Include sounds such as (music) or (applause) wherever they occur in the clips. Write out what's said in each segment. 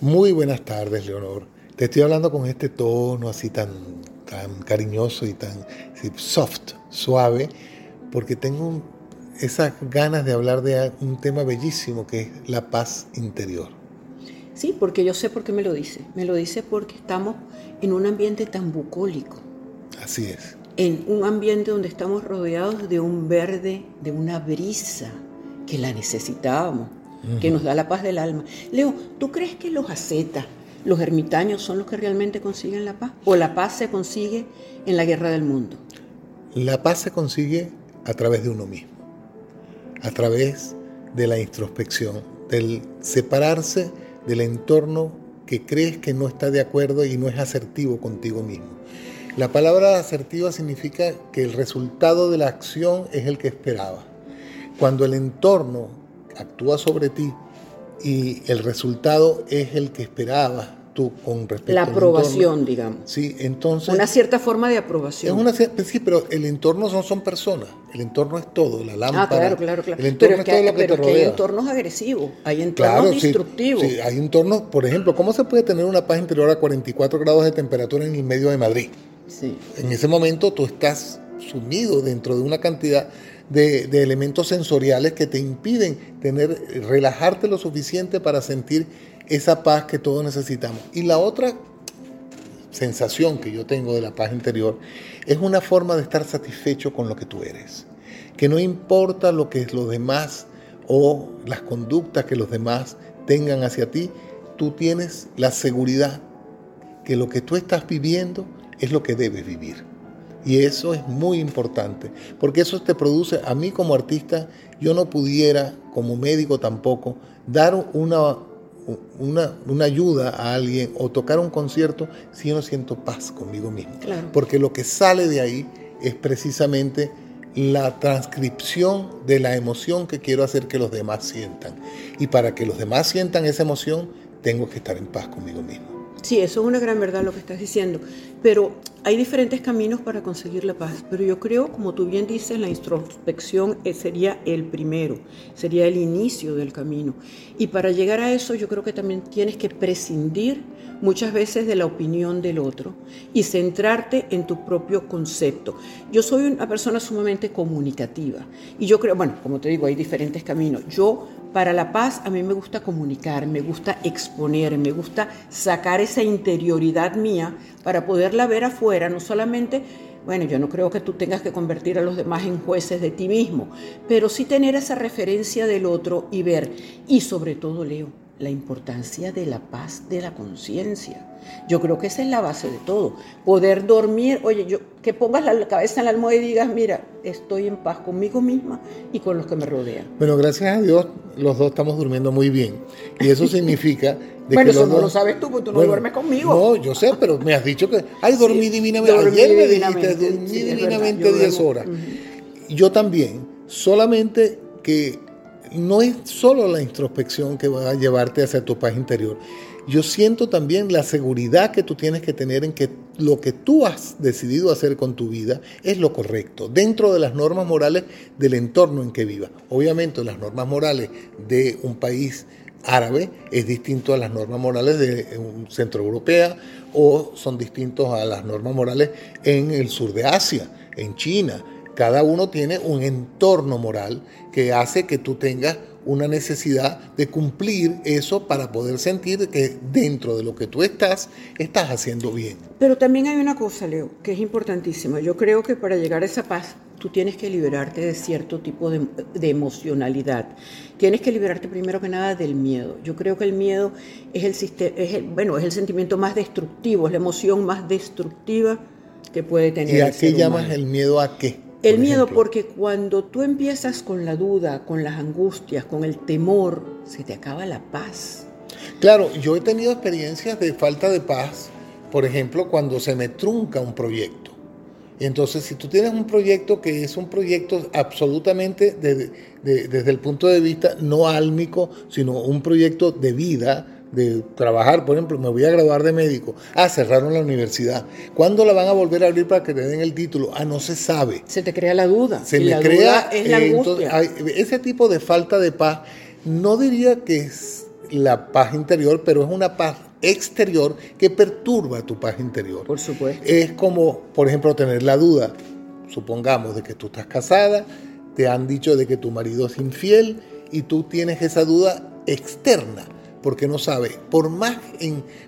Muy buenas tardes, Leonor. Te estoy hablando con este tono así tan, tan cariñoso y tan soft, suave, porque tengo esas ganas de hablar de un tema bellísimo que es la paz interior. Sí, porque yo sé por qué me lo dice. Me lo dice porque estamos en un ambiente tan bucólico. Así es. En un ambiente donde estamos rodeados de un verde, de una brisa que la necesitábamos, que nos da la paz del alma. Leo, ¿tú crees que los ascetas, los ermitaños son los que realmente consiguen la paz? ¿O la paz se consigue en la guerra del mundo? La paz se consigue a través de uno mismo, a través de la introspección, del separarse del entorno que crees que no está de acuerdo y no es asertivo contigo mismo. La palabra asertiva significa que el resultado de la acción es el que esperaba. Cuando el entorno actúa sobre ti y el resultado es el que esperabas tú con respecto La aprobación, digamos. Sí, entonces... Una cierta forma de aprobación. Es una, sí, pero el entorno no son personas, el entorno es todo, la lámpara. Ah, claro, claro, claro. El entorno es, todo lo que pero te rodea. hay entornos agresivos, hay entornos destructivos. Sí, hay entornos, por ejemplo, ¿cómo se puede tener una paz interior a 44 grados de temperatura en el medio de Madrid? Sí. En ese momento tú estás sumido dentro de una cantidad de, elementos sensoriales que te impiden tener, relajarte lo suficiente para sentir esa paz que todos necesitamos. Y la otra sensación que yo tengo de la paz interior es una forma de estar satisfecho con lo que tú eres. Que no importa lo que los demás o las conductas que los demás tengan hacia ti, tú tienes la seguridad que lo que tú estás viviendo es lo que debes vivir. Y eso es muy importante, porque eso te produce, a mí como artista, yo no pudiera, como médico tampoco, dar una, una, una ayuda a alguien o tocar un concierto si yo no siento paz conmigo mismo. Claro. Porque lo que sale de ahí es precisamente la transcripción de la emoción que quiero hacer que los demás sientan. Y para que los demás sientan esa emoción, tengo que estar en paz conmigo mismo. Sí, eso es una gran verdad lo que estás diciendo, pero hay diferentes caminos para conseguir la paz, pero yo creo, como tú bien dices, la introspección sería el primero, sería el inicio del camino. Y para llegar a eso yo creo que también tienes que prescindir muchas veces de la opinión del otro y centrarte en tu propio concepto. Yo soy una persona sumamente comunicativa y yo creo, bueno, como te digo, hay diferentes caminos. Yo para la paz a mí me gusta comunicar, me gusta exponer, me gusta sacar esa interioridad mía para poderla ver afuera, no solamente, bueno, yo no creo que tú tengas que convertir a los demás en jueces de ti mismo, pero sí tener esa referencia del otro y ver, y sobre todo, Leo, la importancia de la paz de la conciencia. Yo creo que esa es la base de todo. Poder dormir, oye, yo, que pongas la cabeza en la almohada y digas, mira, estoy en paz conmigo misma y con los que me rodean. Bueno, gracias a Dios, los dos estamos durmiendo muy bien. Y eso (laughs) significa... De bueno, que eso no dos... lo sabes tú, porque tú no bueno, duermes conmigo. No, yo sé, pero me has dicho que, ay, dormí sí, divinamente. Dormí Ayer divinamente, me dijiste, dormí sí, divinamente 10 horas. Uh -huh. Yo también, solamente que no es solo la introspección que va a llevarte hacia tu paz interior. Yo siento también la seguridad que tú tienes que tener en que lo que tú has decidido hacer con tu vida es lo correcto, dentro de las normas morales del entorno en que vivas. Obviamente las normas morales de un país árabe es distinto a las normas morales de un centro europea o son distintos a las normas morales en el sur de Asia, en China, cada uno tiene un entorno moral que hace que tú tengas una necesidad de cumplir eso para poder sentir que dentro de lo que tú estás, estás haciendo bien. Pero también hay una cosa, Leo, que es importantísima. Yo creo que para llegar a esa paz, tú tienes que liberarte de cierto tipo de, de emocionalidad. Tienes que liberarte primero que nada del miedo. Yo creo que el miedo es el, es el, bueno, es el sentimiento más destructivo, es la emoción más destructiva que puede tener. ¿Y a el qué llamas humano. el miedo a qué? El miedo, porque cuando tú empiezas con la duda, con las angustias, con el temor, se te acaba la paz. Claro, yo he tenido experiencias de falta de paz, por ejemplo, cuando se me trunca un proyecto. Entonces, si tú tienes un proyecto que es un proyecto absolutamente de, de, desde el punto de vista no álmico, sino un proyecto de vida, de trabajar, por ejemplo, me voy a graduar de médico. Ah, cerraron la universidad. ¿Cuándo la van a volver a abrir para que te den el título? Ah, no se sabe. Se te crea la duda. Se y me la crea duda es la eh, angustia. entonces, hay- ese tipo de falta de paz. No diría que es- la paz interior, pero es una paz exterior que perturba tu paz interior. Por supuesto. Es como, por ejemplo, tener la duda, supongamos, de que tú estás casada, te han dicho de que tu marido es infiel y tú tienes esa duda externa, porque no sabes, por más,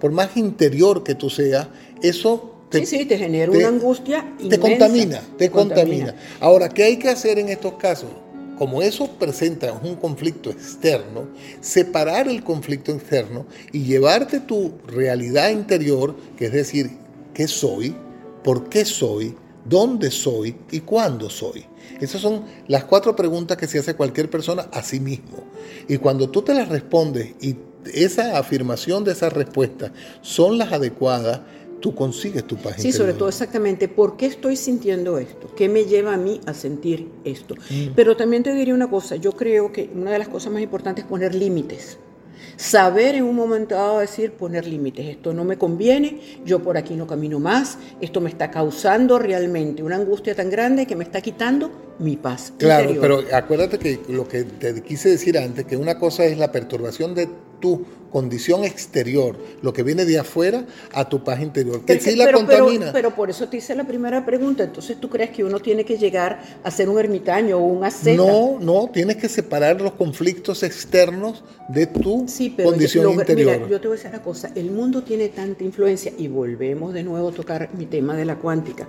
por más interior que tú seas, eso te, sí, sí, te genera una angustia Te contamina, te, contamina. Ahora, ¿qué hay que hacer en estos casos? Como eso presenta un conflicto externo, separar el conflicto externo y llevarte tu realidad interior, que es decir, ¿qué soy? ¿Por qué soy? ¿Dónde soy? ¿Y cuándo soy? Esas son las cuatro preguntas que se hace cualquier persona a sí mismo. Y cuando tú te las respondes y esa afirmación de esas respuestas son las adecuadas, tú consigues tu paz Sí, sobre todo exactamente, ¿por qué estoy sintiendo esto? ¿Qué me lleva a mí a sentir esto? Mm. Pero también te diría una cosa, yo creo que una de las cosas más importantes es poner límites. Saber en un momento dado decir, poner límites, esto no me conviene, yo por aquí no camino más, esto me está causando realmente una angustia tan grande que me está quitando mi paz. Claro, pero acuérdate que lo que te quise decir antes, que una cosa es la perturbación de tu condición exterior, lo que viene de afuera, a tu paz interior, que sí la contamina. Pero, por eso te hice la primera pregunta, entonces tú crees que uno tiene que llegar a ser un ermitaño o un asceta. No, no, tienes que separar los conflictos externos de tu condición interior. Mira, yo te voy a decir una cosa, el mundo tiene tanta influencia, y volvemos de nuevo a tocar mi tema de la cuántica,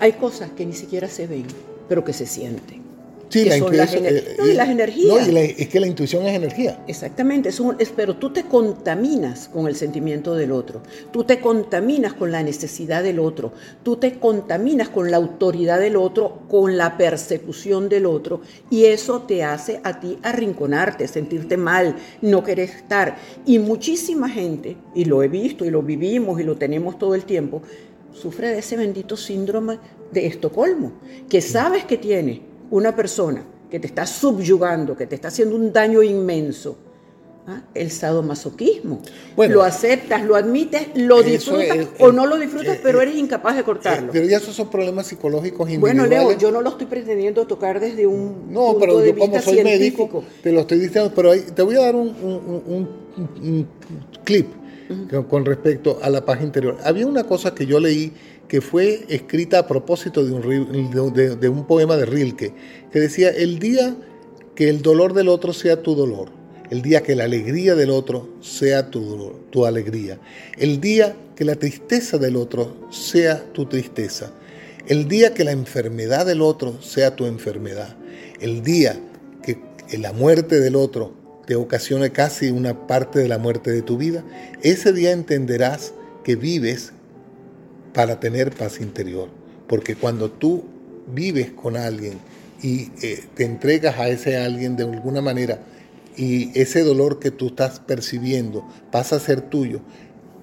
hay cosas que ni siquiera se ven, pero que se sienten. Sí, la intuición. Eh, no, y las energías. No, es que la intuición es energía. Exactamente, es un, pero tú te contaminas con el sentimiento del otro, tú te contaminas con la necesidad del otro, tú te contaminas con la autoridad del otro, con la persecución del otro, y eso te hace a ti arrinconarte, sentirte mal, no querer estar. Y muchísima gente, y lo he visto y lo vivimos y lo tenemos todo el tiempo, sufre de ese bendito síndrome de Estocolmo, que sabes que tiene una persona que te está subyugando, que te está haciendo un daño inmenso, ¿ah? el sadomasoquismo. lo aceptas, lo admites, lo disfrutas o no lo disfrutas, eh, pero eres incapaz de cortarlo. pero ya esos son problemas psicológicos individuales. Bueno, Leo, yo no lo estoy pretendiendo tocar desde un no, punto pero de yo como soy médico, te lo estoy diciendo, pero te voy a dar un, clip con respecto a la paz interior. Había una cosa que yo leí que fue escrita a propósito de un, poema de Rilke, que decía, el día que el dolor del otro sea tu dolor, el día que la alegría del otro sea tu, tu alegría, el día que la tristeza del otro sea tu tristeza, el día que la enfermedad del otro sea tu enfermedad, el día que la muerte del otro te ocasione casi una parte de la muerte de tu vida, ese día entenderás que vives para tener paz interior. Porque cuando tú vives con alguien y eh, te entregas a ese alguien de alguna manera y ese dolor que tú estás percibiendo pasa a ser tuyo,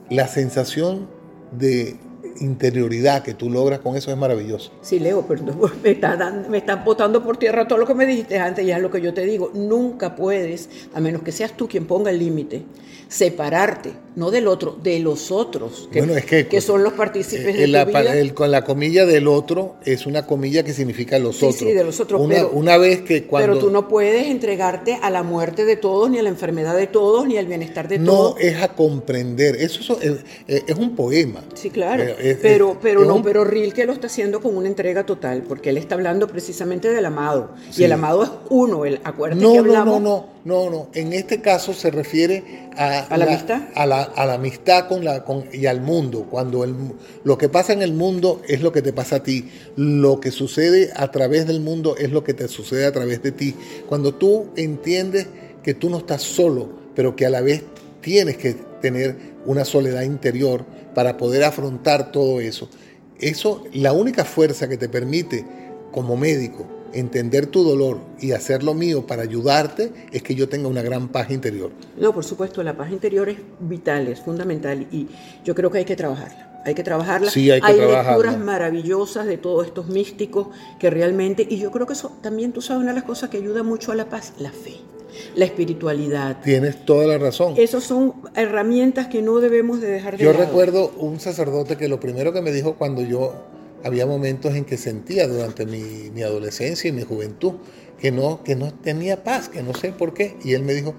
la sensación de interioridad que tú logras con eso es maravilloso. Sí, Leo, pero (laughs) me, está me están botando por tierra todo lo que me dijiste antes, ya es lo que yo te digo. Nunca puedes, a menos que seas tú quien ponga el límite, separarte, no del otro, de los otros, que, que, son los partícipes de la, vida. con la comilla del otro es una comilla que significa los otros. Sí, de los otros. Una, pero, una vez que cuando... Pero tú no puedes entregarte a la muerte de todos, ni a la enfermedad de todos, ni al bienestar de todos. No, es a comprender. Eso es, es, un poema. Sí, claro. Pero pero no, pero Rilke lo está haciendo con una entrega total, porque él está hablando precisamente del amado. Y el amado es uno, el, acuérdate no, que hablamos... No, no, no, no, En este caso se refiere a, ¿A la, amistad. A la, a la amistad con la, con, y al mundo. Cuando el, lo que pasa en el mundo es lo que te pasa a ti. Lo que sucede a través del mundo es lo que te sucede a través de ti. Cuando tú entiendes que tú no estás solo, pero que a la vez tienes que tener una soledad interior para poder afrontar todo eso. Eso, la única fuerza que te permite como médico entender tu dolor y hacer lo mío para ayudarte es que yo tenga una gran paz interior. No, por supuesto, la paz interior es vital, es fundamental y yo creo que hay que trabajarla. Hay que trabajarla. Sí, hay, que hay lecturas maravillosas de todos estos místicos que realmente, y yo creo que eso también, tú sabes, una de las cosas que ayuda mucho a la paz, la fe la espiritualidad. Tienes toda la razón. Esas son herramientas que no debemos de dejar de Yo recuerdo un sacerdote que lo primero que me dijo cuando yo había momentos en que sentía durante mi, adolescencia y mi juventud que no, que no tenía paz, que no sé por qué. Y él me dijo,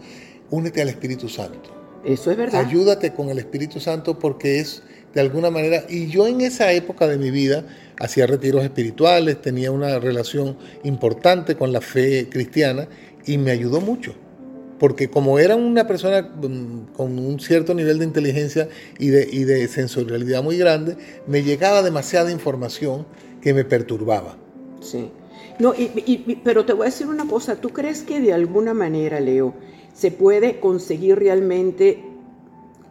únete al Espíritu Santo. Eso es verdad. Ayúdate con el Espíritu Santo porque es de alguna manera, y yo en esa época de mi vida hacía retiros espirituales, tenía una relación importante con la fe cristiana y me ayudó mucho. Porque como era una persona mm, con un cierto nivel de inteligencia y de, y de sensorialidad muy grande, me llegaba demasiada información que me perturbaba. Sí. No, y, pero te voy a decir una cosa, ¿tú crees que de alguna manera, Leo, se puede conseguir realmente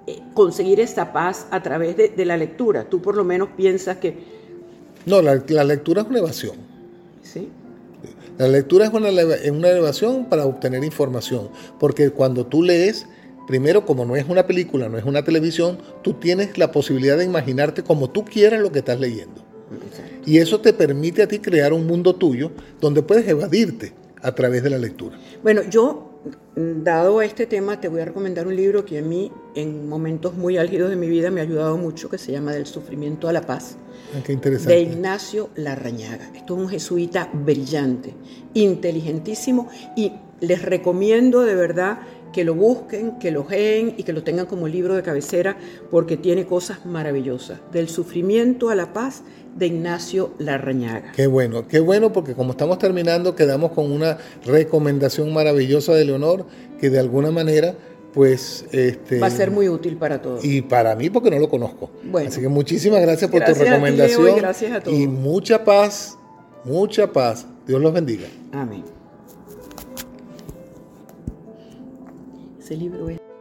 eh, conseguir esta paz a través de, la lectura? Tú por lo menos piensas que... No, la, lectura es una evasión. Sí. La lectura es una, una elevación para obtener información, porque cuando tú lees, primero como no es una película, no es una televisión, tú tienes la posibilidad de imaginarte como tú quieras lo que estás leyendo. Y eso te permite a ti crear un mundo tuyo donde puedes evadirte a través de la lectura. Bueno, yo, dado este tema, te voy a recomendar un libro que a mí, en momentos muy álgidos de mi vida, me ha ayudado mucho, que se llama Del sufrimiento a la paz. Ah, qué interesante. De Ignacio Larrañaga. Esto es un jesuita brillante, inteligentísimo, y les recomiendo de verdad que lo busquen, que lo leen y que lo tengan como libro de cabecera porque tiene cosas maravillosas. Del sufrimiento a la paz de Ignacio Larrañaga. Qué bueno, qué bueno porque como estamos terminando quedamos con una recomendación maravillosa de Leonor que de alguna manera pues este, va a ser muy útil para todos. Y para mí porque no lo conozco. Así que muchísimas gracias por tu recomendación. y gracias a todos. Y mucha paz, mucha paz. Dios los bendiga. Amén. Ese libro es...